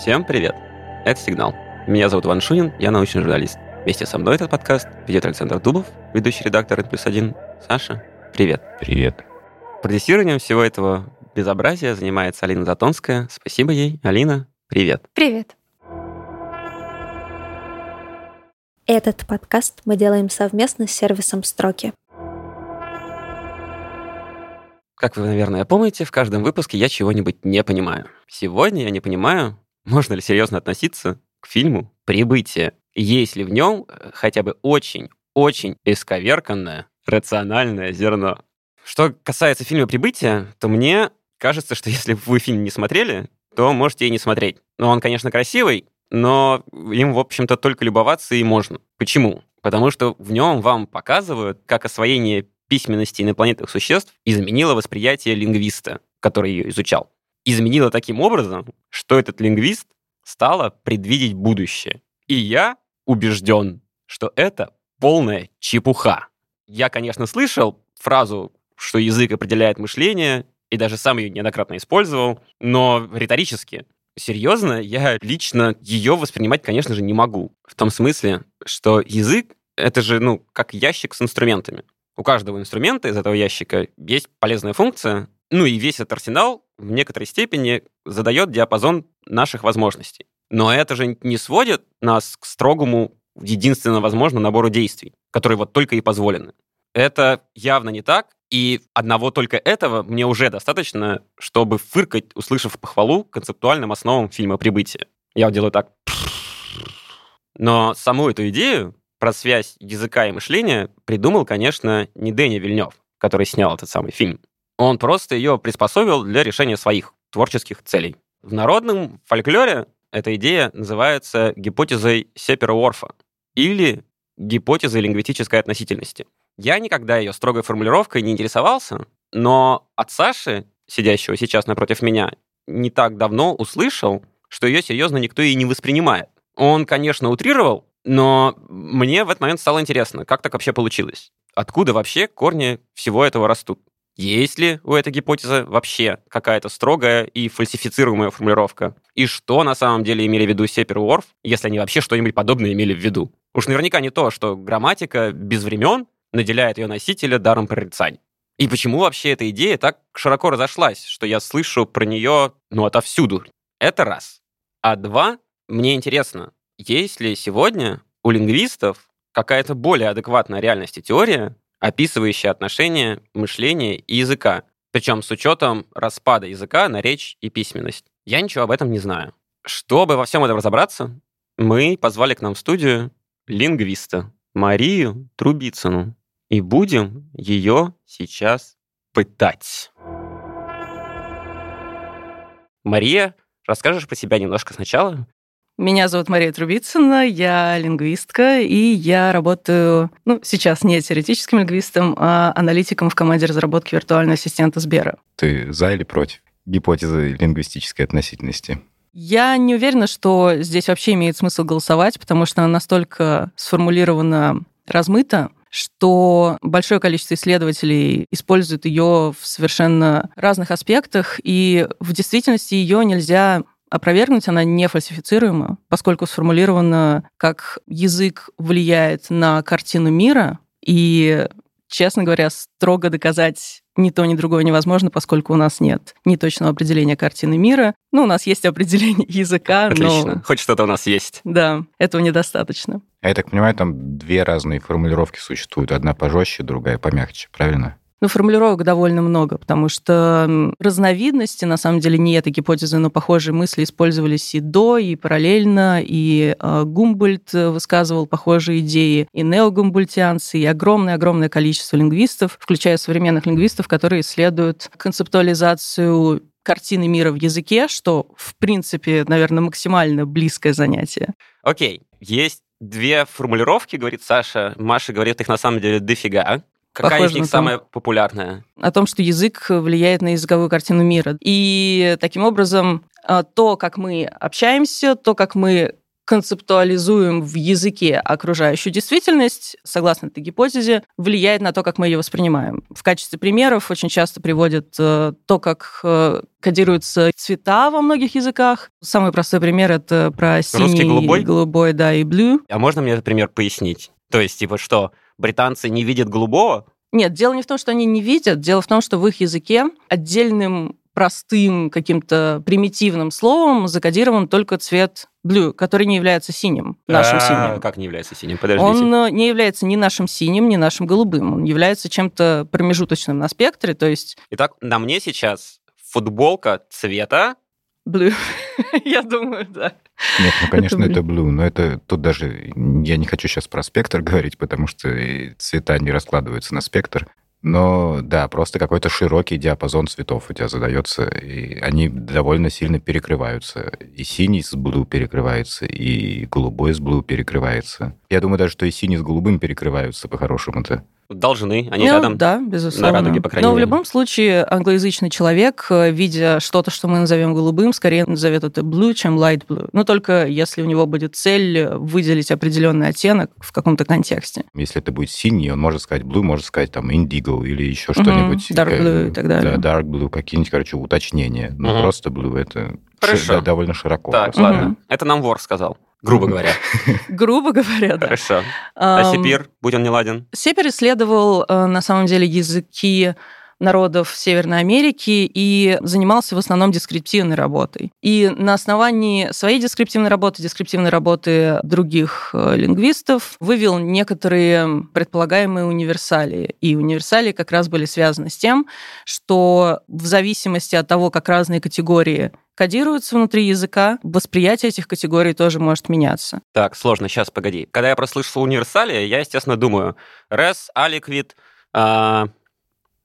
Всем привет! Это «Сигнал». Меня зовут Иван Шунин, я научный журналист. Вместе со мной этот подкаст ведет Александр Дубов, ведущий редактор плюс один. Саша, привет. Привет. Продюсированием всего этого безобразия занимается Алина Затонская. Спасибо ей. Алина, привет. Привет. Этот подкаст мы делаем совместно с сервисом «Строки». Как вы, наверное, помните, в каждом выпуске я чего-нибудь не понимаю. Сегодня я не понимаю, можно ли серьезно относиться к фильму «Прибытие», есть ли в нем э, хотя бы очень-очень исковерканное рациональное зерно. Что касается фильма «Прибытие», то мне кажется, что если вы фильм не смотрели, то можете и не смотреть. Но он, конечно, красивый, но им, в общем-то, только любоваться и можно. Почему? Потому что в нем вам показывают, как освоение письменности инопланетных существ изменила восприятие лингвиста, который ее изучал. Изменила таким образом, что этот лингвист стала предвидеть будущее. И я убежден, что это полная чепуха. Я, конечно, слышал фразу, что язык определяет мышление, и даже сам ее неоднократно использовал, но риторически. Серьезно, я лично ее воспринимать, конечно же, не могу. В том смысле, что язык — это же, ну, как ящик с инструментами. У каждого инструмента из этого ящика есть полезная функция, ну и весь этот арсенал в некоторой степени задает диапазон наших возможностей. Но это же не сводит нас к строгому, единственно возможному набору действий, которые вот только и позволены. Это явно не так, и одного только этого мне уже достаточно, чтобы фыркать, услышав похвалу концептуальным основам фильма «Прибытие». Я вот делаю так. Но саму эту идею про связь языка и мышления придумал, конечно, не Дэнни Вильнев, который снял этот самый фильм. Он просто ее приспособил для решения своих творческих целей. В народном фольклоре эта идея называется гипотезой Сепера-Уорфа или гипотезой лингвистической относительности. Я никогда ее строгой формулировкой не интересовался, но от Саши, сидящего сейчас напротив меня, не так давно услышал, что ее серьезно никто и не воспринимает. Он, конечно, утрировал, но мне в этот момент стало интересно, как так вообще получилось? Откуда вообще корни всего этого растут? Есть ли у этой гипотезы вообще какая-то строгая и фальсифицируемая формулировка? И что на самом деле имели в виду Сепер и Уорф, если они вообще что-нибудь подобное имели в виду? Уж наверняка не то, что грамматика без времен наделяет ее носителя даром прорицаний. И почему вообще эта идея так широко разошлась, что я слышу про нее, ну, отовсюду? Это раз. А два, мне интересно, есть ли сегодня у лингвистов какая-то более адекватная реальности теория, описывающая отношения мышления и языка, причем с учетом распада языка на речь и письменность? Я ничего об этом не знаю. Чтобы во всем этом разобраться, мы позвали к нам в студию лингвиста Марию Трубицыну и будем ее сейчас пытать. Мария, расскажешь про себя немножко сначала? Меня зовут Мария Трубицына, я лингвистка, и я работаю, ну, сейчас не теоретическим лингвистом, а аналитиком в команде разработки виртуального ассистента Сбера. Ты за или против гипотезы лингвистической относительности? Я не уверена, что здесь вообще имеет смысл голосовать, потому что она настолько сформулирована размыто, что большое количество исследователей используют ее в совершенно разных аспектах, и в действительности ее нельзя опровергнуть, она не фальсифицируема, поскольку сформулирована как язык влияет на картину мира, и, честно говоря, строго доказать ни то, ни другое невозможно, поскольку у нас нет ни точного определения картины мира. Ну, у нас есть определение языка, Отлично. но... Хоть что-то у нас есть. Да, этого недостаточно. А я так понимаю, там две разные формулировки существуют. Одна пожестче, другая помягче, правильно? Ну, формулировок довольно много, потому что разновидности, на самом деле, не этой гипотезы, но похожие мысли использовались и до, и параллельно, и э, Гумбольд высказывал похожие идеи, и неогумбольтианцы, и огромное-огромное количество лингвистов, включая современных лингвистов, которые исследуют концептуализацию картины мира в языке, что, в принципе, наверное, максимально близкое занятие. Окей, есть две формулировки, говорит Саша. Маша говорит их на самом деле дофига. Какая Похоже из них на то. самая популярная? О том, что язык влияет на языковую картину мира. И таким образом а, то, как мы общаемся, то, как мы концептуализуем в языке окружающую действительность, согласно этой гипотезе, влияет на то, как мы ее воспринимаем. В качестве примеров очень часто приводят э, то, как э, кодируются цвета во многих языках. Самый простой пример — это про синий, голубой? голубой, да, и blue. А можно мне этот пример пояснить? То есть, типа, что, британцы не видят голубого? Нет, дело не в том, что они не видят, дело в том, что в их языке отдельным простым каким-то примитивным словом закодирован только цвет blue, который не является синим, нашим А, синим. Как не является синим? Подождите. Он э, не является ни нашим синим, ни нашим голубым. Он является чем-то промежуточным на спектре, то есть Итак, на мне сейчас футболка цвета blue. Я думаю, да. Нет, ну, конечно, Это это blue, но это тут даже... Я не хочу сейчас про спектр говорить, потому что цвета не раскладываются на спектр. Но да, просто какой-то широкий диапазон цветов у тебя задается, и они довольно сильно перекрываются. И синий с blue перекрывается, и голубой с blue перекрывается. Я думаю даже, что и синий с голубым перекрываются по-хорошему-то. Должны, они Ну, рядом. Да, безусловно. радуге, по крайней Но в мере. любом случае англоязычный человек, э, видя что-то, что мы назовем голубым, скорее назовет это blue, чем light blue. Но только если у него будет цель выделить определенный оттенок в каком-то контексте. Если это будет синий, он может сказать blue, может сказать там indigo или еще Мгм, что-нибудь. dark э, blue и так далее. Да, dark blue, какие-нибудь, короче, уточнения. Но Мгм. просто blue это Хорошо. довольно широко. Так, просто. ладно. Мгм. Это нам вор сказал, грубо говоря. Грубо говоря, да. Хорошо. А Ам, Сипир, будь он не ладен. Сепер исследовал э, на самом деле языки народов Северной Америки и занимался в основном дескриптивной работой. И на основании своей дескриптивной работы, дескриптивной работы других э, лингвистов, вывел некоторые предполагаемые универсалии. И универсалии как раз были связаны с тем, что в зависимости от того, как разные категории кодируются внутри языка, восприятие этих категорий тоже может меняться. Так, сложно, сейчас, погоди. Когда я прослышал универсалия, я, естественно, думаю, res, aliquid, а,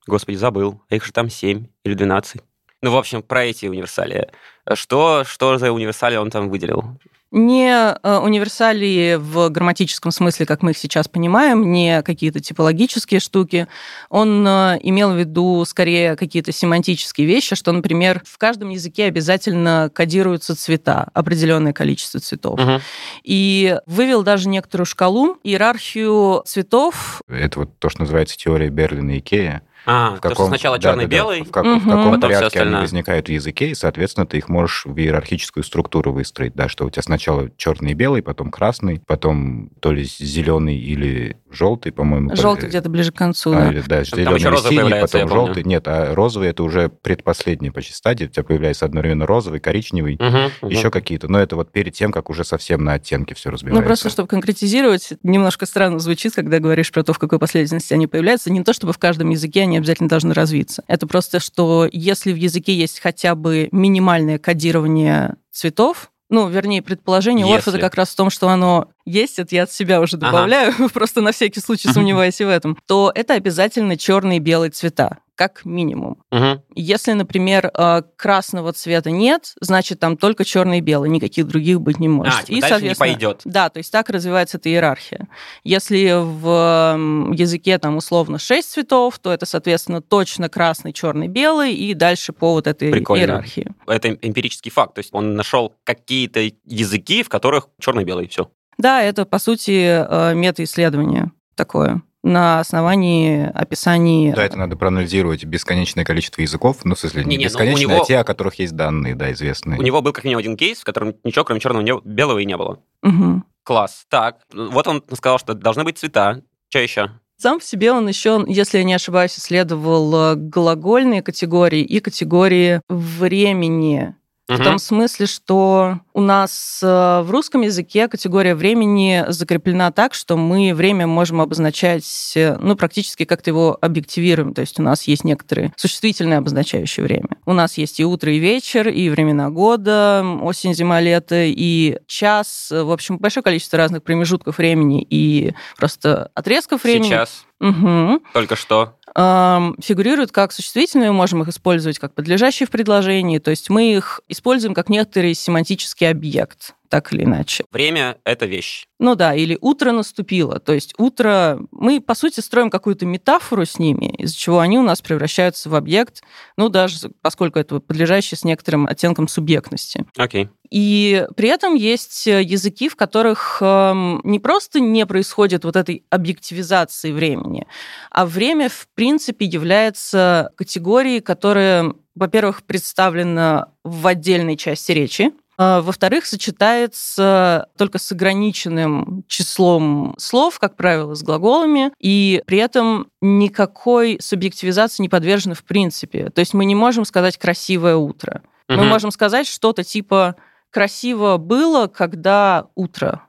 господи, забыл, а их же там 7 или 12. Ну, в общем, про эти универсалии. Что, что за универсалии он там выделил? Не э, универсалии в грамматическом смысле, как мы их сейчас понимаем, не какие-то типологические штуки. Он э, имел в виду скорее какие-то семантические вещи, что, например, в каждом языке обязательно кодируются цвета, определенное количество цветов. Мгм. И вывел даже некоторую шкалу, иерархию цветов. Это вот то, что называется теория Берлина и Икея. А, то, что сначала да, да, да, черно-белый, в, как- в Мгм. каком Потом порядке они возникают в языке, и, соответственно, ты их можешь в иерархическую структуру выстроить. Да, что у тебя сначала черный и белый, потом красный, потом то ли зеленый или желтый, по-моему. Желтый где-то ближе к концу. А, да. или, да, зеленый еще розовый синий, потом желтый. Нет, а розовый это уже предпоследняя почти стадия. У тебя появляется одновременно розовый, коричневый, мгм. еще какие-то. Но это вот перед тем, как уже совсем на оттенки все разбивается. Ну, просто чтобы конкретизировать, немножко странно звучит, когда говоришь про то, в какой последовательности они появляются. Не то, чтобы в каждом языке они обязательно должны развиться. Это просто, что если в языке есть хотя бы минимальное кодирование цветов, ну, вернее, предположение Орфа Если. как раз в том, что оно есть, это я от себя уже Ага. добавляю, просто на всякий случай сомневаюсь и в этом, то это обязательно черные и белые цвета, как минимум. Мгм. Если, например, э, красного цвета нет, значит, там только черный и белый, никаких других быть не может. А, типа дальше не пойдет. Да, то есть так развивается эта иерархия. Если в языке там условно 6 цветов, то это, соответственно, точно красный, черный, белый, и дальше по вот этой Прикольно. иерархии. Это эмпирический факт. То есть он нашел какие-то языки, в которых черно-белый, все. Да, это, по сути, э, метаисследование такое на основании описаний... Да, это надо проанализировать бесконечное количество языков. Ну, в смысле, не, Не-не, ну, бесконечное, него- а те, о которых есть данные, да, известные. У него был как минимум один кейс, в котором ничего, кроме черного не- белого и не было. Мгм. Класс. Так, вот он сказал, что должны быть цвета. Что еще? Сам по себе он еще, если я не ошибаюсь, исследовал э, глагольные категории и категории времени. В том смысле, что у нас э, в русском языке категория времени закреплена так, что мы время можем обозначать, э, ну, практически как-то его объективируем. То есть у нас есть некоторые существительные обозначающие время. У нас есть и утро, и вечер, и времена года, осень, зима, лето, и час. В общем, большое количество разных промежутков времени и просто отрезков времени. Сейчас, Мгм только что. эм, фигурируют как существительные, мы можем их использовать как подлежащие в предложении, то есть мы их используем как некоторый семантический объект. Так или иначе. Время — это вещь. Ну да, или утро наступило. То есть утро... Мы, по сути, строим какую-то метафору с ними, из-за чего они у нас превращаются в объект, ну даже поскольку это подлежащий с некоторым оттенком субъектности. Окей. И при этом есть языки, в которых эм, не просто не происходит вот этой объективизации времени, а время, в принципе, является категорией, которая, во-первых, представлена в отдельной части речи, во-вторых, сочетается только с ограниченным числом слов, как правило, с глаголами, и при этом никакой субъективизации не подвержены в принципе. То есть мы не можем сказать «красивое утро». Угу. Мы можем сказать что-то типа «красиво было, когда утро».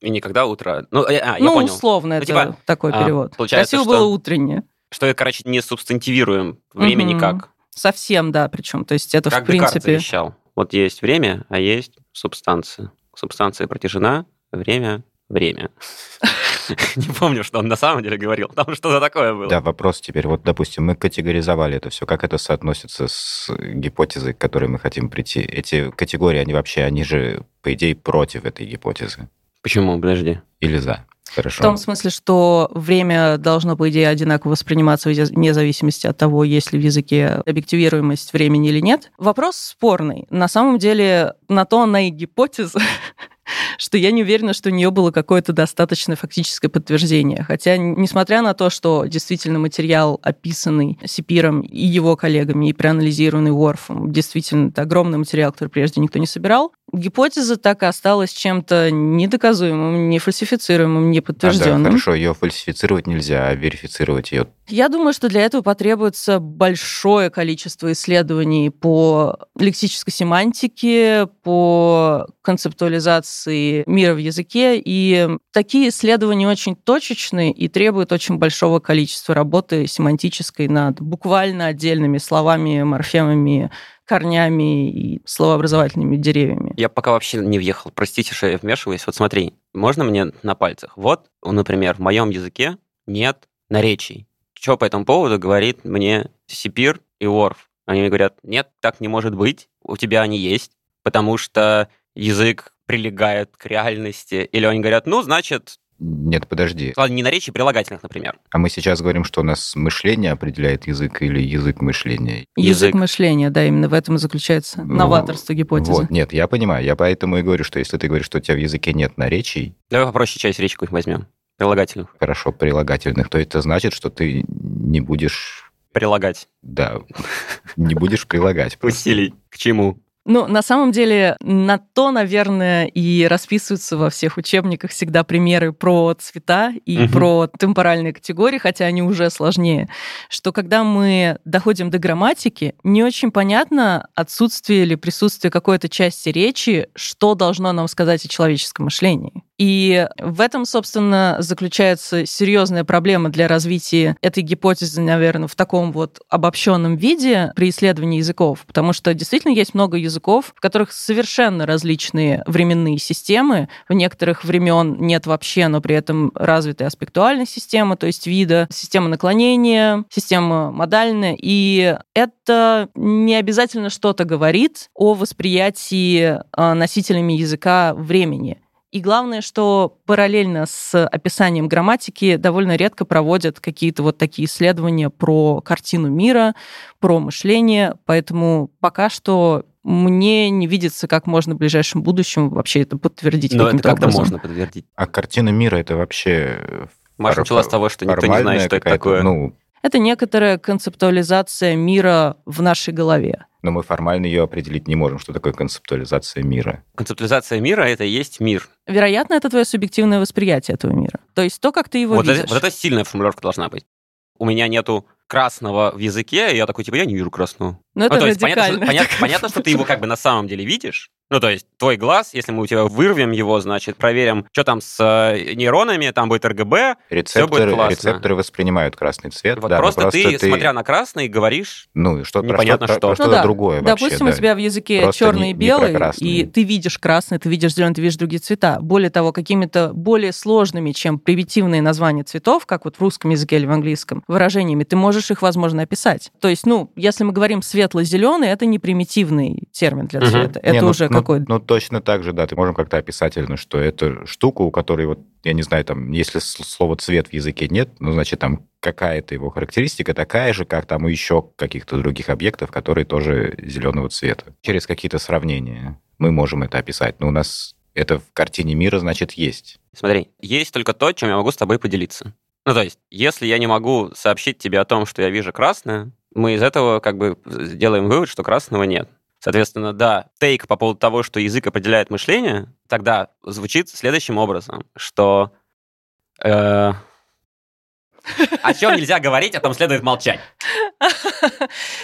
И никогда утро. Ну, а, я ну понял. условно, ну, это типа, такой а, перевод. Получается, Красиво что, было утреннее. Что, короче, не субстантивируем время Мгм. никак. Совсем, да, причем. То есть это, Как в принципе... завещал. Вот есть время, а есть субстанция. Субстанция протяжена, время — время. Не помню, что он на самом деле говорил. Там что-то такое было. Да, вопрос теперь. Вот, допустим, мы категоризовали это все. Как это соотносится с гипотезой, к которой мы хотим прийти? Эти категории, они вообще, они же, по идее, против этой гипотезы. Почему? Подожди. Или за? В Хорошо. том смысле, что время должно, по идее, одинаково восприниматься вне зависимости от того, есть ли в языке объективируемость времени или нет. Вопрос спорный. На самом деле, на то она и гипотеза, что я не уверена, что у нее было какое-то достаточное фактическое подтверждение. Хотя, несмотря на то, что действительно материал, описанный Сипиром и его коллегами, и проанализированный Уорфом, действительно, это огромный материал, который прежде никто не собирал, гипотеза так и осталась чем-то недоказуемым, нефальсифицируемым, А, да, неподтвержденным. хорошо, ее фальсифицировать нельзя, а верифицировать ее Я думаю, что для этого потребуется большое количество исследований по лексической семантике, по концептуализации мира в языке, и такие исследования очень точечные и требуют очень большого количества работы семантической над буквально отдельными словами, морфемами, корнями и словообразовательными деревьями. Я пока вообще не въехал. Простите, что я вмешиваюсь. Вот смотри, можно мне на пальцах? Вот, например, в моем языке нет наречий. Что по этому поводу говорит мне Сипир и Орф? Они мне говорят, нет, так не может быть, у тебя они есть, потому что язык прилегает к реальности. Или они говорят, ну, значит, Нет, подожди. ладно, не наречий, прилагательных, например. А мы сейчас говорим, что у нас мышление определяет язык или язык мышления? Язык, Язык. мышления, да, именно в этом и заключается Ну, новаторство гипотезы. Вот, нет, я понимаю. Я поэтому и говорю, что если ты говоришь, что у тебя в языке нет наречий, Давай попроще часть речку их возьмем. Прилагательных. хорошо, прилагательных, то это значит, что ты не будешь, Прилагать. да, не будешь прилагать. Усилий. К чему? Ну, на самом деле, на то, наверное, и расписываются во всех учебниках всегда примеры про цвета и Мгм. про темпоральные категории, хотя они уже сложнее, что когда мы доходим до грамматики, не очень понятно отсутствие или присутствие какой-то части речи, что должно нам сказать о человеческом мышлении. И в этом, собственно, заключается серьезная проблема для развития этой гипотезы, наверное, в таком вот обобщенном виде при исследовании языков, потому что действительно есть много языков, в которых совершенно различные временные системы. В некоторых времен нет вообще, но при этом развитая аспектуальная система, то есть вида, система наклонения, система модальная, и это не обязательно что-то говорит о восприятии а, носителями языка времени. И главное, что параллельно с описанием грамматики довольно редко проводят какие-то вот такие исследования про картину мира, про мышление. Поэтому пока что мне не видится, как можно в ближайшем будущем вообще это подтвердить Но это как-то образом. можно подтвердить. А картина мира это вообще... Маша фор- начала с того, что никто не знает, что это такое. Ну, Это некоторая концептуализация мира в нашей голове. Но мы формально ее определить не можем, что такое концептуализация мира. Концептуализация мира — это и есть мир. Вероятно, это твое субъективное восприятие этого мира. То есть то, как ты его Вот видишь. это, вот это сильная формулировка должна быть. У меня нету красного в языке, и я такой, типа, я не вижу красного. Но это ну, то есть понятно, что, радикально. понятно, понятно, что ты его как бы на самом деле видишь. Ну, то есть твой глаз, если мы у тебя вырвем его, значит, проверим, что там с э, нейронами, там будет РГБ. Рецепторы, классно. рецепторы воспринимают красный цвет. Вот да, но просто, ты, смотря на красный, говоришь, Ну, и что, про непонятно что, что. про Ну что-то да. другое вообще. Допустим, да. у тебя в языке Просто черный не- и не про белый, и ты видишь красный, ты видишь зеленый, ты видишь другие цвета. Более того, какими-то более сложными, чем примитивные названия цветов, как вот в русском языке или в английском, выражениями, ты можешь их, возможно, описать. То есть, ну, если мы говорим светло-зеленый, это не примитивный термин для цвета. Не, Это ну- уже ну какой. Ну, точно так же, да. Ты можем как-то описательно, что это штука, у которой вот, я не знаю, там, если слова цвет в языке нет, ну, значит, там какая-то его характеристика такая же, как там еще каких-то других объектов, которые тоже зеленого цвета. Через какие-то сравнения мы можем это описать. Но у нас это в картине мира, значит, есть. Смотри, есть только то, чем я могу с тобой поделиться. Ну, то есть, если я не могу сообщить тебе о том, что я вижу красное, мы из этого как бы делаем вывод, что красного нет. Соответственно, да, тейк по поводу того, что язык определяет мышление, тогда звучит следующим образом, что э, о чем нельзя говорить, о том следует молчать.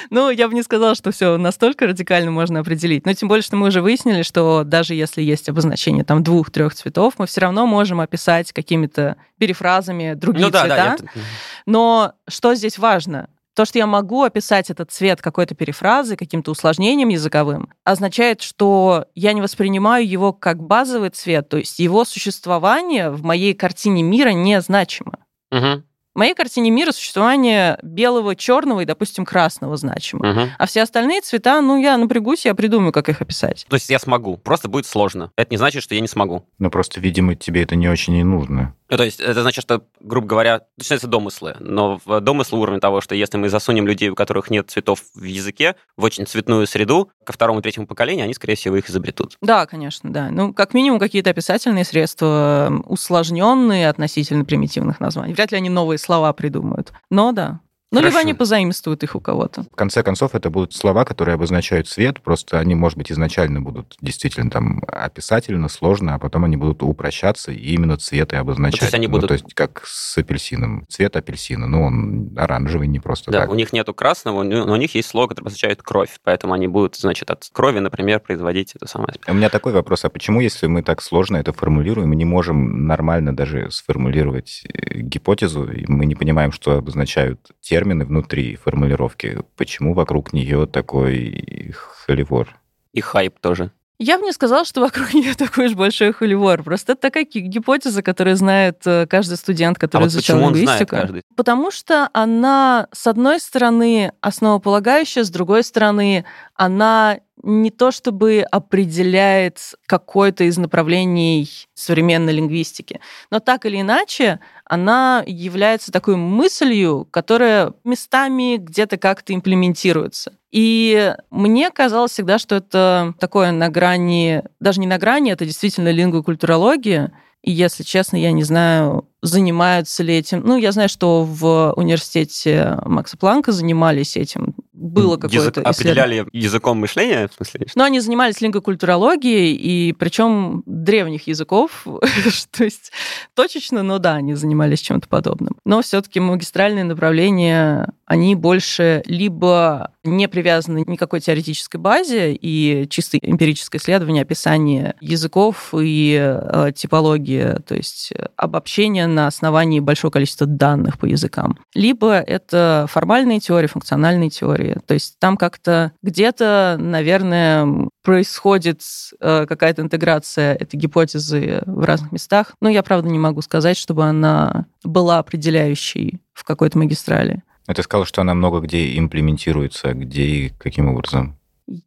Ну, я бы не сказала, что все настолько радикально можно определить. Но тем более, что мы уже выяснили, что даже если есть обозначение там двух-трех цветов, мы все равно можем описать какими-то перефразами другие ну, да, цвета. Да, я... Но что здесь важно? То, что я могу описать этот цвет какой-то перефразой, каким-то усложнением языковым, означает, что я не воспринимаю его как базовый цвет, то есть его существование в моей картине мира незначимо. Угу. В моей картине мира существование белого, черного и, допустим, красного значимо. Угу. А все остальные цвета, ну, я напрягусь, я придумаю, как их описать. То есть я смогу, просто будет сложно. Это не значит, что я не смогу. Ну, просто, видимо, тебе это не очень и нужно. Ну, то есть это значит, что, грубо говоря, начинаются домыслы. Но в домыслы уровня того, что если мы засунем людей, у которых нет цветов в языке, в очень цветную среду, ко второму и третьему поколению, они, скорее всего, их изобретут. Да, конечно, да. Ну, как минимум, какие-то описательные средства, усложненные относительно примитивных названий. Вряд ли они новые слова придумают. Но да. Ну, либо они позаимствуют их у кого-то. В конце концов, это будут слова, которые обозначают цвет, просто они, может быть, изначально будут действительно там описательно сложно, а потом они будут упрощаться и именно цветы обозначать. Ну, то есть они будут... Ну, то есть как с апельсином. Цвет апельсина, ну, он оранжевый не просто да, так. у них нету красного, но у них есть слово, которое обозначает кровь, поэтому они будут, значит, от крови, например, производить это самое. У меня такой вопрос, а почему, если мы так сложно это формулируем, мы не можем нормально даже сформулировать э, гипотезу, и мы не понимаем, что обозначают термины внутри формулировки. Почему вокруг нее такой холивор? И хайп тоже. Я бы не сказала, что вокруг нее такой уж большой холивор. Просто это такая гипотеза, которую знает э, каждый студент, который а вот изучал почему лингвистику. Он знает каждый? Потому что она, с одной стороны, основополагающая, с другой стороны, она не то чтобы определяет какое-то из направлений современной лингвистики, но так или иначе она является такой мыслью, которая местами где-то как-то имплементируется. И мне казалось всегда, что это такое на грани, даже не на грани, это действительно лингвокультурология, и, если честно, я не знаю, занимаются ли этим. Ну, я знаю, что в университете Макса Планка занимались этим. Было какое-то... Язык, определяли языком мышления, в смысле? Но они занимались лингвокультурологией, и причем древних языков, то есть точечно, но да, они занимались чем-то подобным. Но все-таки магистральные направления, они больше либо не привязаны к какой теоретической базе и чисто эмпирическое исследование, описание языков и э, типология, то есть обобщение на основании большого количества данных по языкам. Либо это формальные теории, функциональные теории. То есть там как-то где-то, наверное, происходит э, какая-то интеграция этой гипотезы в разных местах. Но я, правда, не могу сказать, чтобы она была определяющей в какой-то магистрали. А ты сказал, что она много где имплементируется, где и каким образом?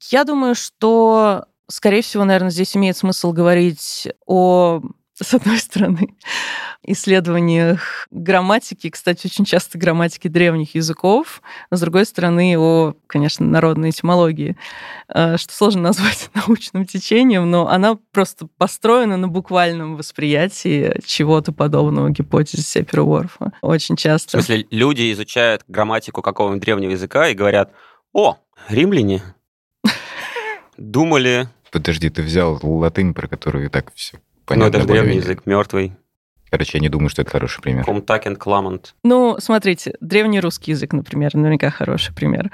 Я думаю, что, скорее всего, наверное, здесь имеет смысл говорить о с одной стороны, исследованиях грамматики, кстати, очень часто грамматики древних языков, а с другой стороны, о, конечно, народной этимологии, э, что сложно назвать научным течением, но она просто построена на буквальном восприятии чего-то подобного гипотезе Сепера-Уорфа. Очень часто. В смысле, люди изучают грамматику какого-нибудь древнего языка и говорят, о, римляне думали... Подожди, ты взял латынь, про которую и так все Понятно, ну, это же древний язык, мертвый. Короче, я не думаю, что это хороший пример. Комтакен Кламант. Ну, смотрите, древний русский язык, например, наверняка хороший пример.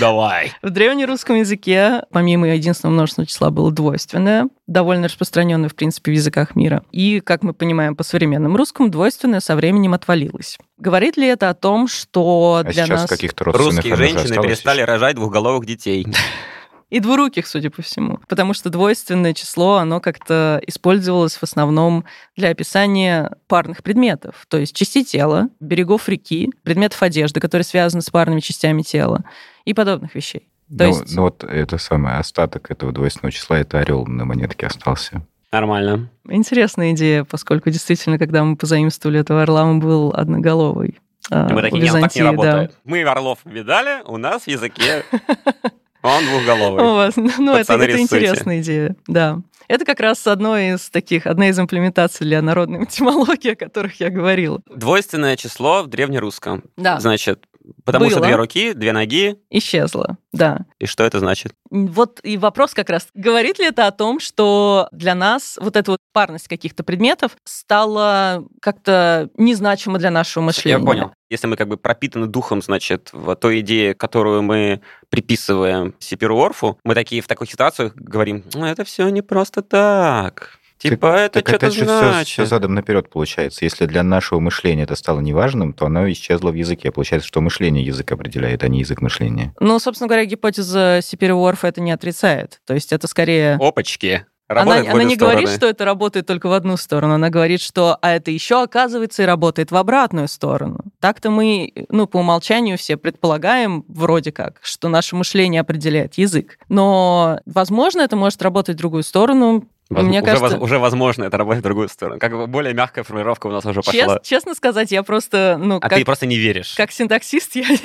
Давай. В древнерусском языке, помимо единственного множественного числа, было двойственное, довольно распространенное, в принципе, в языках мира. И, как мы понимаем, по современному русскому двойственное со временем отвалилось. Говорит ли это о том, что а для сейчас нас... каких-то Русские женщины перестали еще? рожать двухголовых детей. И двуруких, судя по всему. Потому что двойственное число, оно как-то использовалось в основном для описания парных предметов. То есть частей тела, берегов реки, предметов одежды, которые связаны с парными частями тела и подобных вещей. То ну, есть- ну вот это самое, остаток этого двойственного числа, это орел на монетке остался. Нормально. Интересная идея, поскольку действительно, когда мы позаимствовали этого орла, он был одноголовый. а, мы у такие, нет, так не Византии, да. работает. Мы орлов видали, у нас в языке он двухголовый. У вас, ну, это, Пацаны, это рисуйте. интересная идея, да. Это как раз одно из таких, одна из имплементаций для народной математологии, о которых я говорила. Двойственное число в древнерусском. Да, Значит, потому что Было. две руки, две ноги. исчезла, да. И что это значит? Вот и вопрос как раз, говорит ли это о том, что для нас вот эта вот парность каких-то предметов стала как-то незначима для нашего мышления? Я понял. Если мы как бы пропитаны духом, значит, в той идее, которую мы приписываем Сиперу Орфу, мы такие в таких ситуациях говорим, ну, это все не просто так. Типа, это так что-то опять же значит. все, задом наперед получается. Если для нашего мышления это стало неважным, то оно исчезло в языке. Получается, что мышление язык определяет, а не язык мышления. Ну, собственно говоря, гипотеза Сипериорфа это не отрицает. То есть это скорее... Опачки. Она, Работает она не стороны. говорит, что это работает только в одну сторону, она говорит, что а это еще оказывается и работает в обратную сторону. Так-то мы, ну, по умолчанию все предполагаем, вроде как, что наше мышление определяет язык. Но, возможно, это может работать в другую сторону. Воз- Мне уже, кажется- воз- уже возможно это работает в другую сторону. Как бы более мягкая формулировка у нас уже пошла. честно сказать, я просто, ну, А как, ты просто не веришь. как синтаксист, я не,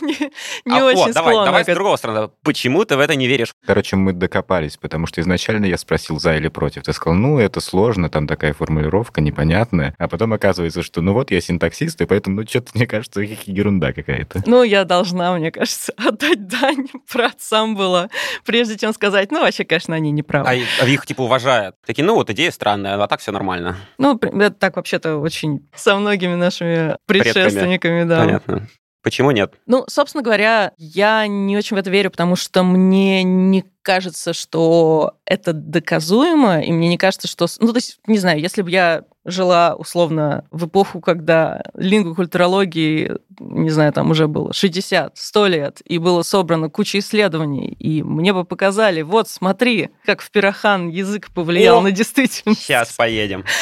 не- не А, очень о, давай, склонна давай к с другого стороны. Почему ты в это не веришь? Короче, мы докопались, потому что изначально я спросил за или против. Ты сказал, ну, это сложно, там такая формулировка непонятная. А потом оказывается, что ну вот я синтаксист, и поэтому, ну, что-то, мне кажется, ерунда какая-то. Ну, я должна, мне кажется, отдать дань праотцам было, прежде чем сказать, ну, вообще, конечно, они не правы. А, а их типа уважают. Такие, ну вот идея странная, а так все нормально. Ну, это так вообще-то очень со многими нашими Предками. предшественниками, да. Понятно. Почему нет? Ну, собственно говоря, я не очень в это верю, потому что мне не кажется, что это доказуемо, и мне не кажется, что... Ну, то есть, не знаю, если бы я жила, условно, в эпоху, когда лингвокультурологии, не знаю, там уже было 60, 100 лет, и было собрано куча исследований, и мне бы показали, вот, смотри, как в Пирохан язык повлиял О, на действительность. Сейчас поедем.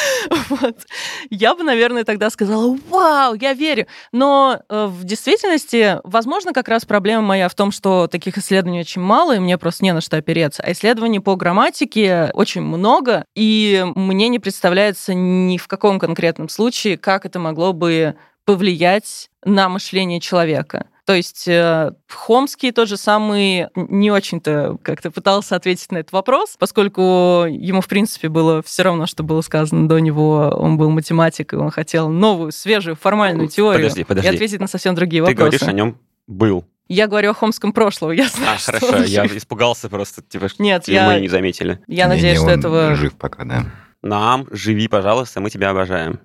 Вот. Я бы, наверное, тогда сказала, вау, я верю. Но э, в действительности, возможно, как раз проблема моя в том, что таких исследований очень мало, и мне просто не на что опереться. А исследований по грамматике очень много, и мне не представляется ни в каком конкретном случае, как это могло бы повлиять на мышление человека. То есть э, Хомский тот же самый не очень-то как-то пытался ответить на этот вопрос, поскольку ему, в принципе, было все равно, что было сказано до него. Он был математик, и он хотел новую, свежую, формальную теорию. Подожди, подожди. И ответить на совсем другие Ты вопросы. говоришь о нем был. Я говорю о Хомском прошлого, я знаю, А, что хорошо, я жив. испугался просто, типа, что Нет, мы я, не заметили. я Не-не, надеюсь, что он этого... жив пока, да. Нам, живи, пожалуйста, мы тебя обожаем.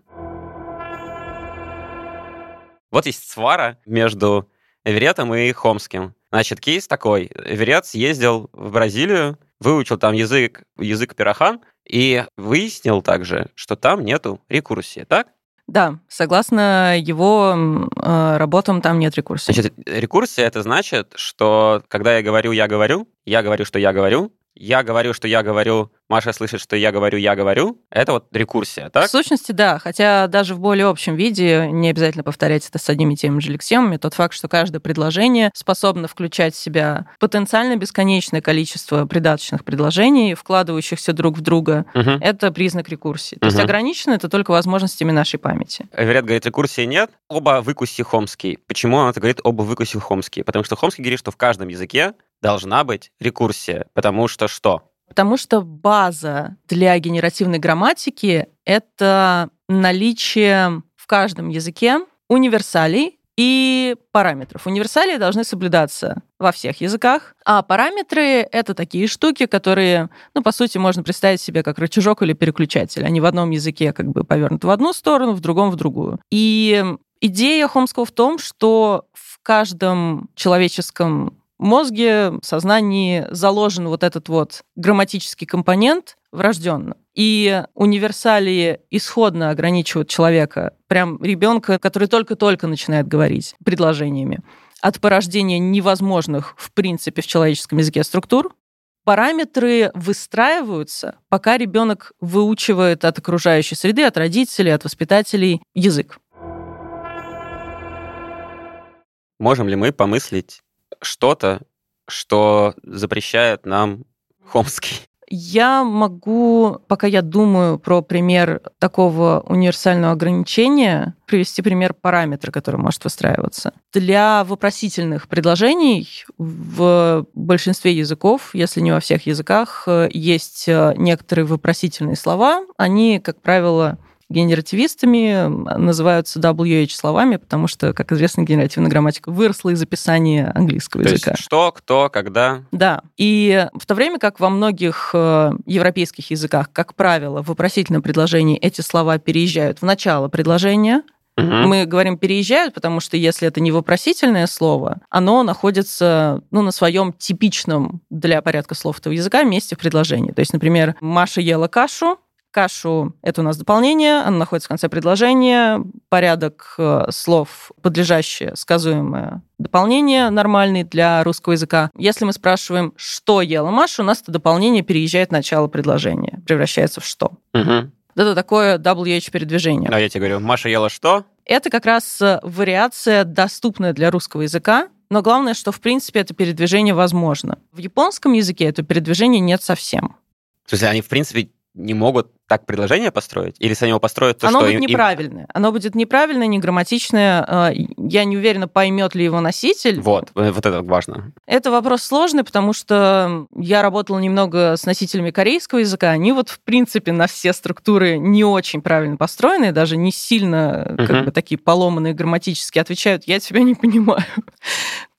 Вот есть свара между Эверетом и Хомским. Значит, кейс такой. Эверет съездил в Бразилию, выучил там язык, язык пирохан, и выяснил также, что там нету рекурсии, так? Да, согласно его э, работам, там нет рекурсии. Значит, рекурсия это значит, что когда я говорю, я говорю, я говорю, что я говорю, я говорю, что я говорю, Маша слышит, что я говорю, я говорю, это вот рекурсия, так? В сущности, да. Хотя даже в более общем виде не обязательно повторять это с одними и теми же лексемами. Тот факт, что каждое предложение способно включать в себя потенциально бесконечное количество придаточных предложений, вкладывающихся друг в друга, Мгм. это признак рекурсии. То есть Мгм. ограничено это только возможностями нашей памяти. Эверет говорит, рекурсии нет, оба выкуси Хомский. Почему он это говорит, оба выкуси Хомский? Потому что Хомский говорит, что в каждом языке должна быть рекурсия. Потому что что? Потому что база для генеративной грамматики — это наличие в каждом языке универсалей и параметров. Универсалии должны соблюдаться во всех языках, а параметры — это такие штуки, которые, ну, по сути, можно представить себе как рычажок или переключатель. Они в одном языке как бы повернуты в одну сторону, в другом — в другую. И идея Хомского в том, что в каждом человеческом мозге, сознании заложен вот этот вот грамматический компонент врожденно. И универсалии исходно ограничивают человека, прям ребенка, который только-только начинает говорить предложениями, от порождения невозможных, в принципе, в человеческом языке структур. Параметры выстраиваются, пока ребенок выучивает от окружающей среды, от родителей, от воспитателей язык. Можем ли мы помыслить что-то, что запрещает нам Хомский? Я могу, пока я думаю про пример такого универсального ограничения, привести пример параметра, который может выстраиваться. Для вопросительных предложений в большинстве языков, если не во всех языках, есть некоторые вопросительные слова. Они, как правило, генеративистами называются WH словами, потому что, как известно, генеративная грамматика выросла из описания английского То языка. Есть что, кто, когда. Да. И в то время как во многих э, европейских языках, как правило, в вопросительном предложении эти слова переезжают в начало предложения, Угу. мы говорим переезжают, потому что если это не вопросительное слово, оно находится ну, на своем типичном для порядка слов этого языка месте в предложении. То есть, например, Маша ела кашу, Кашу — это у нас дополнение, оно находится в конце предложения, порядок э, слов, подлежащее, сказуемое дополнение нормальный для русского языка. Если мы спрашиваем, что ела Маша, у нас это дополнение переезжает в начало предложения, превращается в что. Угу. Это такое WH-передвижение. А я тебе говорю, Маша ела что? Это как раз э, вариация, доступная для русского языка, но главное, что, в принципе, это передвижение возможно. В японском языке это передвижение нет совсем. В смысле, они, в принципе, не могут так предложение построить? Или если они его построят, то Оно что? будет им- им- неправильное. Оно будет неправильное, неграмматичное. э, Я не уверена, поймет ли его носитель. Вот, э, вот это важно. Это вопрос сложный, потому что я работала немного с носителями корейского языка. Они вот, в принципе, на все структуры не очень правильно построены, даже не сильно как Мгм. бы такие поломанные грамматически отвечают, я тебя не понимаю.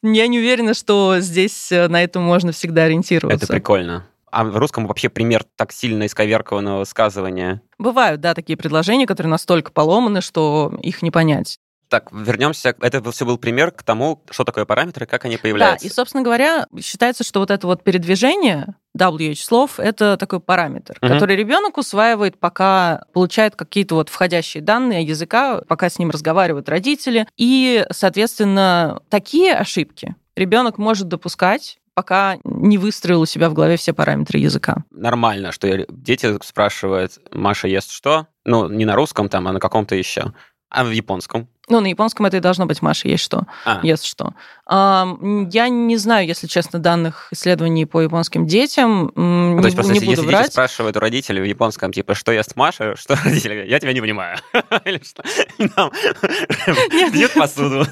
Я не уверена, что здесь э, на этом можно всегда ориентироваться. Это прикольно. А в русском вообще пример так сильно исковеркованного высказывания. Бывают, да, такие предложения, которые настолько поломаны, что их не понять. Так, вернемся. Это все был пример к тому, что такое параметры, как они Да, появляются. и, собственно говоря, считается, что вот это вот передвижение WH слов это такой параметр, Мгм. который ребенок усваивает, пока получает какие-то вот входящие данные языка, пока с ним разговаривают родители. И, соответственно, такие ошибки ребенок может допускать пока не выстроил у себя в голове все параметры языка. Нормально, что дети спрашивают, Маша ест что? Ну, не на русском там, а на каком-то еще. А в японском? Ну, на японском это и должно быть Маша, есть что, А, ест что. Я не знаю, если честно, данных исследований по японским детям. Ну, Не, то есть просто не если, буду если дети врать. спрашивают у родителей в японском, типа, что ест Маша, что родители говорят, я тебя не понимаю. Или что? Бьют посуду.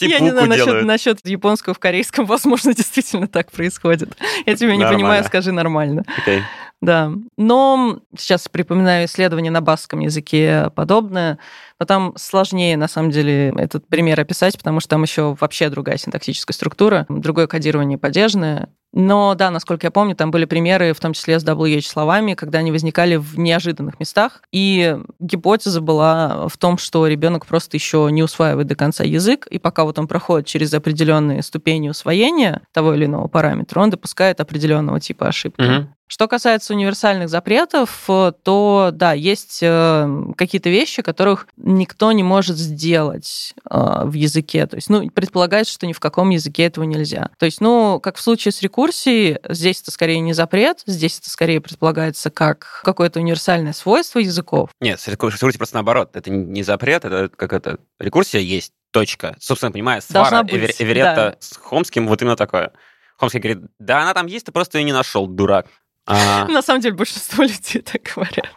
Я не знаю, насчет, японского в корейском, возможно, действительно так происходит. Я тебя не понимаю, скажи нормально. Окей. Да. Но сейчас припоминаю исследование на баском языке подобное, но там сложнее, на самом деле, этот пример описать, потому что там еще вообще другая синтаксическая структура, другое кодирование падежное. Но да, насколько я помню, там были примеры, в том числе с WH словами, когда они возникали в неожиданных местах. И гипотеза была в том, что ребенок просто еще не усваивает до конца язык, и пока вот он проходит через определенные ступени усвоения того или иного параметра, он допускает определенного типа ошибки. Мгм. Что касается универсальных запретов, э, то да, есть э, какие-то вещи, которых никто не может сделать э, в языке. То есть, ну, предполагается, что ни в каком языке этого нельзя. То есть, ну, как в случае с рекурсией, здесь это скорее не запрет, здесь это скорее предполагается как какое-то универсальное свойство языков. Нет, с рекур- рекурсия просто наоборот. Это не запрет, это как это... Рекурсия есть, точка. Собственно, понимая, свара быть, Эвер- Эверетта да. с Хомским вот именно такое. Хомский говорит, да, она там есть, ты просто ее не нашел, дурак. А, На самом деле большинство людей так говорят.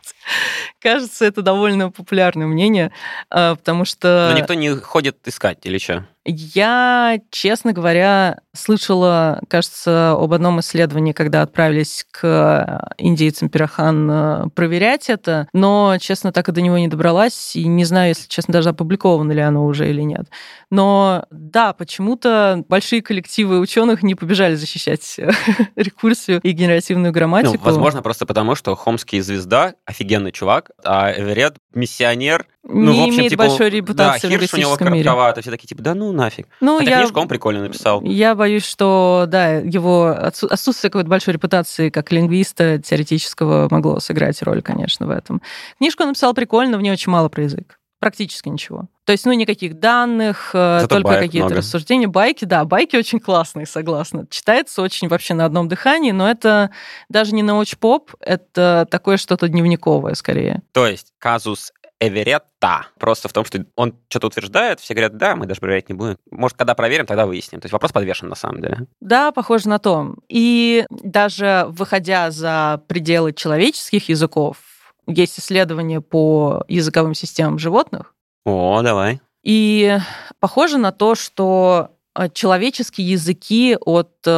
Кажется, это довольно популярное мнение, э, потому что... но никто не ходит искать или что? Я, честно говоря, слышала, кажется, об одном исследовании, когда отправились к индейцам Пирахан э, проверять это, но, честно, так и до него не добралась, и не знаю, если честно, даже опубликовано ли оно уже или нет. Но да, почему-то большие коллективы ученых не побежали защищать рекурсию и генеративную Ну, грамматику. возможно, просто потому, что Хомский звезда, офигенный чувак, а Эверет миссионер. Не ну, в общем, имеет типа, большой репутации да, в Хирш у него коротковато, все такие, типа, да ну нафиг. Ну, Хотя я... книжку он прикольно написал. Я боюсь, что, да, его отсу- отсутствие какой-то большой репутации как лингвиста теоретического могло сыграть роль, конечно, в этом. Книжку он написал прикольно, в ней очень мало про язык. Практически ничего. То есть, ну, никаких данных, э, Зато только какие-то много. рассуждения. Байки, да, байки очень классные, согласна. Читается очень вообще на одном дыхании, но это даже не научпоп, это такое что-то дневниковое скорее. То есть казус Эверетта. Просто в том, что он что-то утверждает, все говорят, да, мы даже проверять не будем. Может, когда проверим, тогда выясним. То есть вопрос подвешен на самом деле. Да, похоже на то. И даже выходя за пределы человеческих языков, есть исследования по языковым системам животных. О, давай. И похоже на то, что э, человеческие языки от э,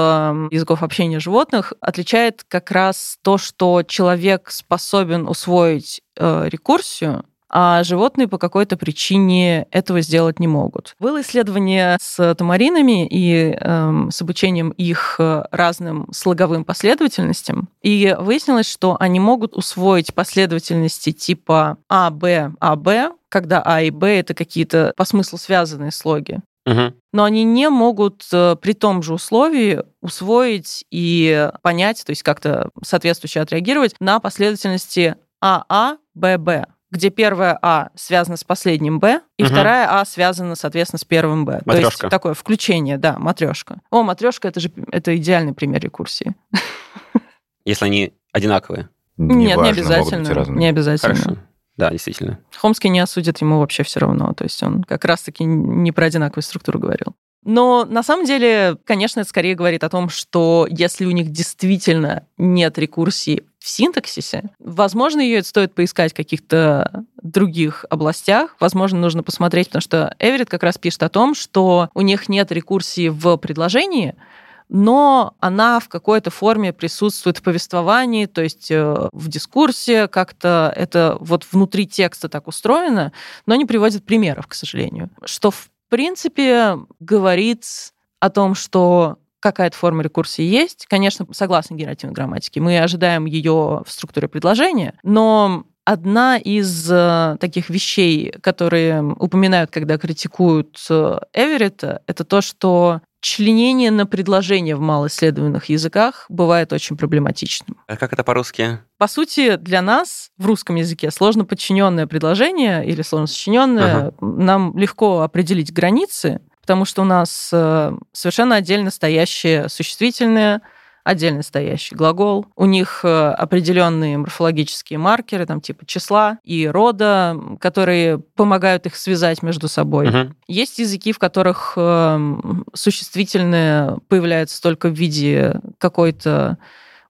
языков общения животных отличает как раз то, что человек способен усвоить э, рекурсию, а животные по какой-то причине этого сделать не могут. Было исследование с тамаринами и э, с обучением их э, разным слоговым последовательностям, и выяснилось, что они могут усвоить последовательности типа А, Б, А, Б, когда А и Б это какие-то по смыслу связанные слоги. Угу. Но они не могут э, при том же условии усвоить и понять, то есть как-то соответствующе отреагировать на последовательности АА, ББ где первая А связана с последним Б, и угу. вторая А связана, соответственно, с первым Б. Матрешка. То есть такое включение, да, матрешка. О, матрешка это же это идеальный пример рекурсии. Если они одинаковые. Нет, Неважно, не могут быть обязательно. разные. Не обязательно. Хорошо. Да, действительно. Хомский не осудит ему вообще все равно. То есть он как раз-таки не про одинаковую структуру говорил. Но на самом деле, конечно, это скорее говорит о том, что если у них действительно нет рекурсии в синтаксисе, возможно, ее стоит поискать в каких-то других областях. Возможно, нужно посмотреть, потому что Эверетт как раз пишет о том, что у них нет рекурсии в предложении, но она в какой-то форме присутствует в повествовании, то есть э, в дискурсе, как-то это вот внутри текста так устроено, но не приводит примеров, к сожалению. Что, в принципе, говорит о том, что какая-то форма рекурсии есть. Конечно, согласно генеративной грамматике, мы ожидаем ее в структуре предложения, но одна из э, таких вещей, которые упоминают, когда критикуют э, Эверетта, это то, что членение на предложение в малоисследованных языках бывает очень проблематичным. А как это по-русски? По сути, для нас в русском языке сложно подчиненное предложение или сложно сочиненное, нам легко определить границы, потому что у нас э, совершенно отдельно стоящие существительные, отдельно стоящий глагол. У них э, определенные морфологические маркеры, там типа числа и рода, которые помогают их связать между собой. Мгм. Есть языки, в которых э, существительные появляются только в виде какой-то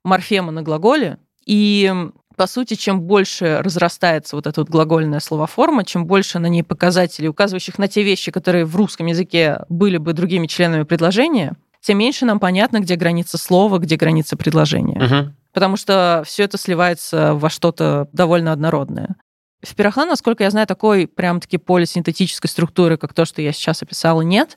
морфемы на глаголе. И по сути, чем больше разрастается вот эта вот глагольная словоформа, чем больше на ней показателей, указывающих на те вещи, которые в русском языке были бы другими членами предложения, тем меньше нам понятно, где граница слова, где граница предложения. Мгм. Потому что все это сливается во что-то довольно однородное. В Пирохла, насколько я знаю, такой прям-таки полисинтетической структуры, как то, что я сейчас описала, нет.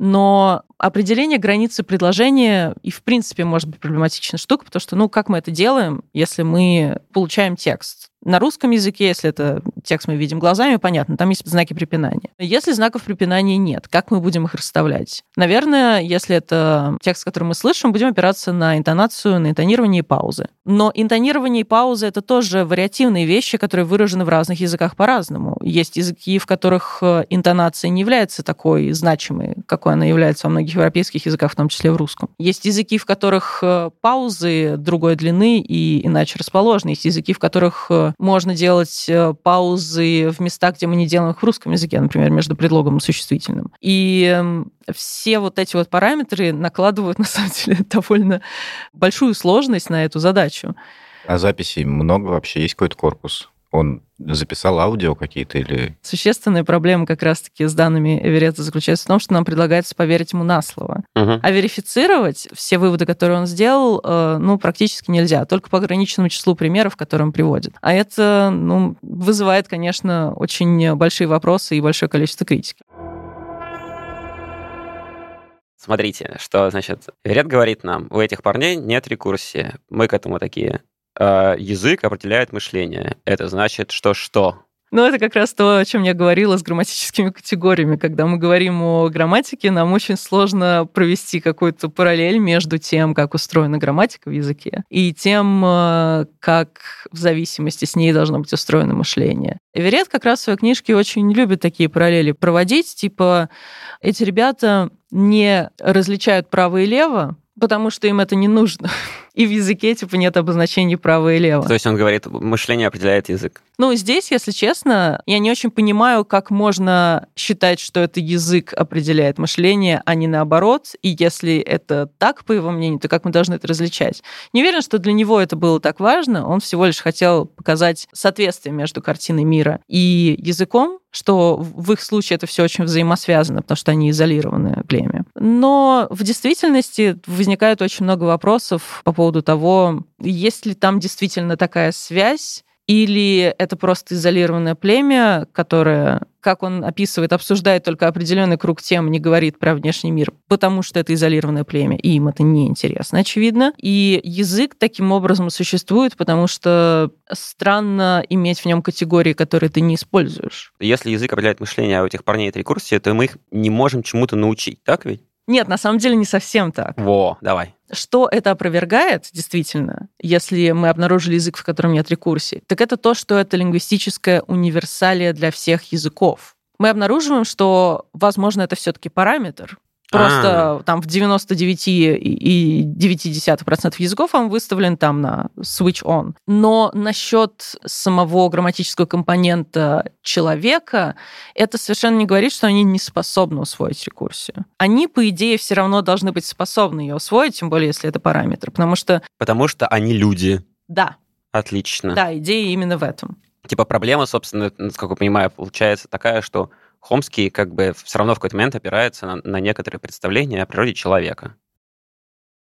Но определение границы предложения и, в принципе, может быть проблематичная штука, потому что, ну, как мы это делаем, если мы получаем текст? На русском языке, если это текст мы видим глазами, понятно, там есть знаки препинания. Если знаков препинания нет, как мы будем их расставлять? Наверное, если это текст, который мы слышим, будем опираться на интонацию, на интонирование и паузы. Но интонирование и паузы — это тоже вариативные вещи, которые выражены в разных языках по-разному. Есть языки, в которых э, интонация не является такой значимой, какой она является во многих европейских языках, в том числе в русском. Есть языки, в которых э, паузы другой длины и иначе расположены. Есть языки, в которых э, можно делать э, паузы в местах, где мы не делаем их в русском языке, например, между предлогом и существительным. И эм, все вот эти вот параметры накладывают, на самом деле, довольно большую сложность на эту задачу. А записей много вообще? Есть какой-то корпус? Он записал аудио какие-то или... Существенная проблема как раз-таки с данными Эверетта заключается в том, что нам предлагается поверить ему на слово. Мгм. А верифицировать все выводы, которые он сделал, э, ну, практически нельзя, только по ограниченному числу примеров, которые он приводит. А это, ну, вызывает, конечно, очень большие вопросы и большое количество критики. Смотрите, что, значит, Верет говорит нам, у этих парней нет рекурсии. Мы к этому такие. «А, язык определяет мышление. Это значит, что что? Ну, это как раз то, о чем я говорила с грамматическими категориями. Когда мы говорим о грамматике, нам очень сложно провести какую-то параллель между тем, как устроена грамматика в языке, и тем, э, как в зависимости с ней должно быть устроено мышление. Эверет как раз в своей книжке очень любит такие параллели проводить, типа эти ребята не различают право и лево, потому что им это не нужно. И в языке, типа, нет обозначений право и лево. То есть он говорит, мышление определяет язык. Ну, здесь, если честно, я не очень понимаю, как можно считать, что это язык определяет мышление, а не наоборот. И если это так, по его мнению, то как мы должны это различать? Не уверен, что для него это было так важно. Он всего лишь хотел показать соответствие между картиной мира и языком, что в их случае это все очень взаимосвязано, потому что они изолированы племя. Но в действительности возникает очень много вопросов по поводу того, есть ли там действительно такая связь, или это просто изолированное племя, которое, как он описывает, обсуждает только определенный круг тем, не говорит про внешний мир, потому что это изолированное племя, и им это неинтересно, очевидно. И язык таким образом существует, потому что странно иметь в нем категории, которые ты не используешь. Если язык определяет мышление, а у этих парней это рекурсия, то мы их не можем чему-то научить, так ведь? Нет, на самом деле не совсем так. Во, давай. Что это опровергает, действительно, если мы обнаружили язык, в котором нет рекурсии, так это то, что это лингвистическая универсалия для всех языков. Мы обнаруживаем, что, возможно, это все-таки параметр, Просто А-а-а. там в 99,9% языков он выставлен там на switch on. Но насчет самого грамматического компонента человека, это совершенно не говорит, что они не способны усвоить рекурсию. Они, по идее, все равно должны быть способны ее усвоить, тем более, если это параметр. Потому что... Потому что они люди. Да. Отлично. Да, идея именно в этом. Типа проблема, собственно, насколько я понимаю, получается такая, что Хомский как бы все равно в какой-то момент опирается на, на некоторые представления о природе человека.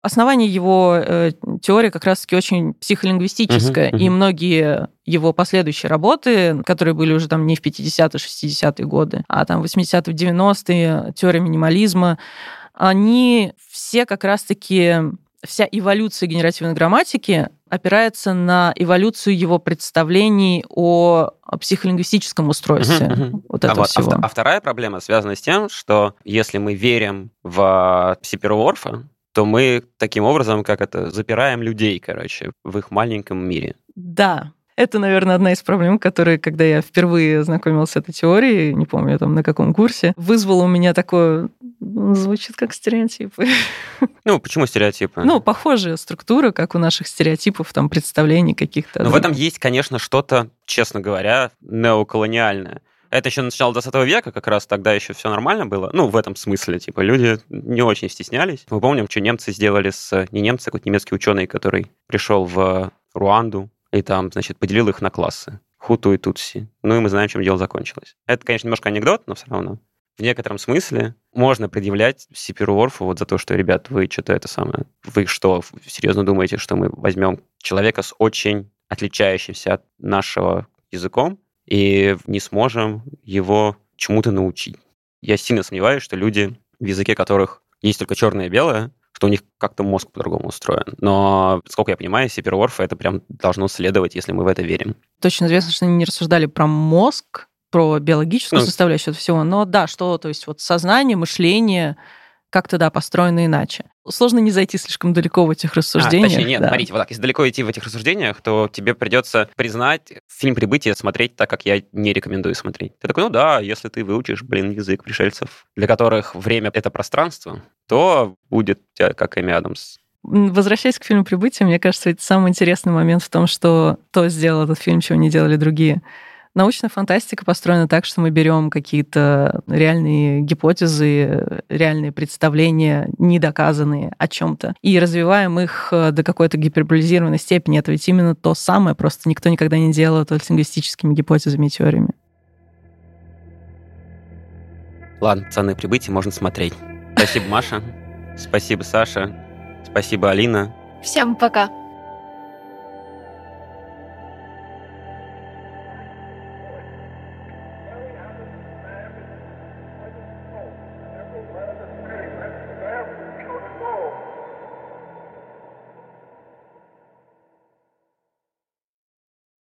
Основание его э, теории как раз-таки очень психолингвистическое, uh-huh, uh-huh. и многие его последующие работы, которые были уже там не в 50-е, 60-е годы, а там 80-е, 90-е, теория минимализма, они все как раз-таки вся эволюция генеративной грамматики опирается на эволюцию его представлений о психолингвистическом устройстве uh-huh. вот этого а, всего. А, а вторая проблема связана с тем, что если мы верим в Псиперворфа, то мы таким образом, как это, запираем людей, короче, в их маленьком мире. Да, это, наверное, одна из проблем, которые, когда я впервые знакомился с этой теорией, не помню там на каком курсе, вызвало у меня такое... Звучит как стереотипы. Ну, почему стереотипы? Ну, похожая структура, как у наших стереотипов, там, представлений каких-то. Но в этом есть, конечно, что-то, честно говоря, неоколониальное. Это еще начало 20 века, как раз тогда еще все нормально было. Ну, в этом смысле, типа, люди не очень стеснялись. Мы помним, что немцы сделали с... Не немцы, а какой-то немецкий ученый, который пришел в Руанду, и там, значит, поделил их на классы. Хуту и Тутси. Ну и мы знаем, чем дело закончилось. Это, конечно, немножко анекдот, но все равно. В некотором смысле можно предъявлять Сиперу Орфу вот за то, что, ребят, вы что-то это самое... Вы что, серьезно думаете, что мы возьмем человека с очень отличающимся от нашего языком и не сможем его чему-то научить? Я сильно сомневаюсь, что люди, в языке которых есть только черное и белое, что у них как-то мозг по-другому устроен. Но, сколько я понимаю, Сиперворфа это прям должно следовать, если мы в это верим. Точно известно, что они не рассуждали про мозг, про биологическую ну, составляющую всего, но да, что, то есть вот сознание, мышление, как-то, да, построено иначе. Сложно не зайти слишком далеко в этих рассуждениях. А, точнее, нет, да. смотрите, вот так, если далеко идти в этих рассуждениях, то тебе придется признать фильм «Прибытие» смотреть так, как я не рекомендую смотреть. Ты такой, ну да, если ты выучишь, блин, язык пришельцев, для которых время — это пространство, то будет у тебя как Эми Адамс. Возвращаясь к фильму «Прибытие», мне кажется, это самый интересный момент в том, что то сделал этот фильм, чего не делали другие. Научная фантастика построена так, что мы берем какие-то реальные гипотезы, реальные представления, недоказанные о чем-то, и развиваем их э, до какой-то гиперболизированной степени. Это ведь именно то самое, просто никто никогда не делал это с лингвистическими гипотезами и теориями. Ладно, цены прибытия можно смотреть. Спасибо, Маша. Спасибо, Саша. Спасибо, Алина. Всем пока.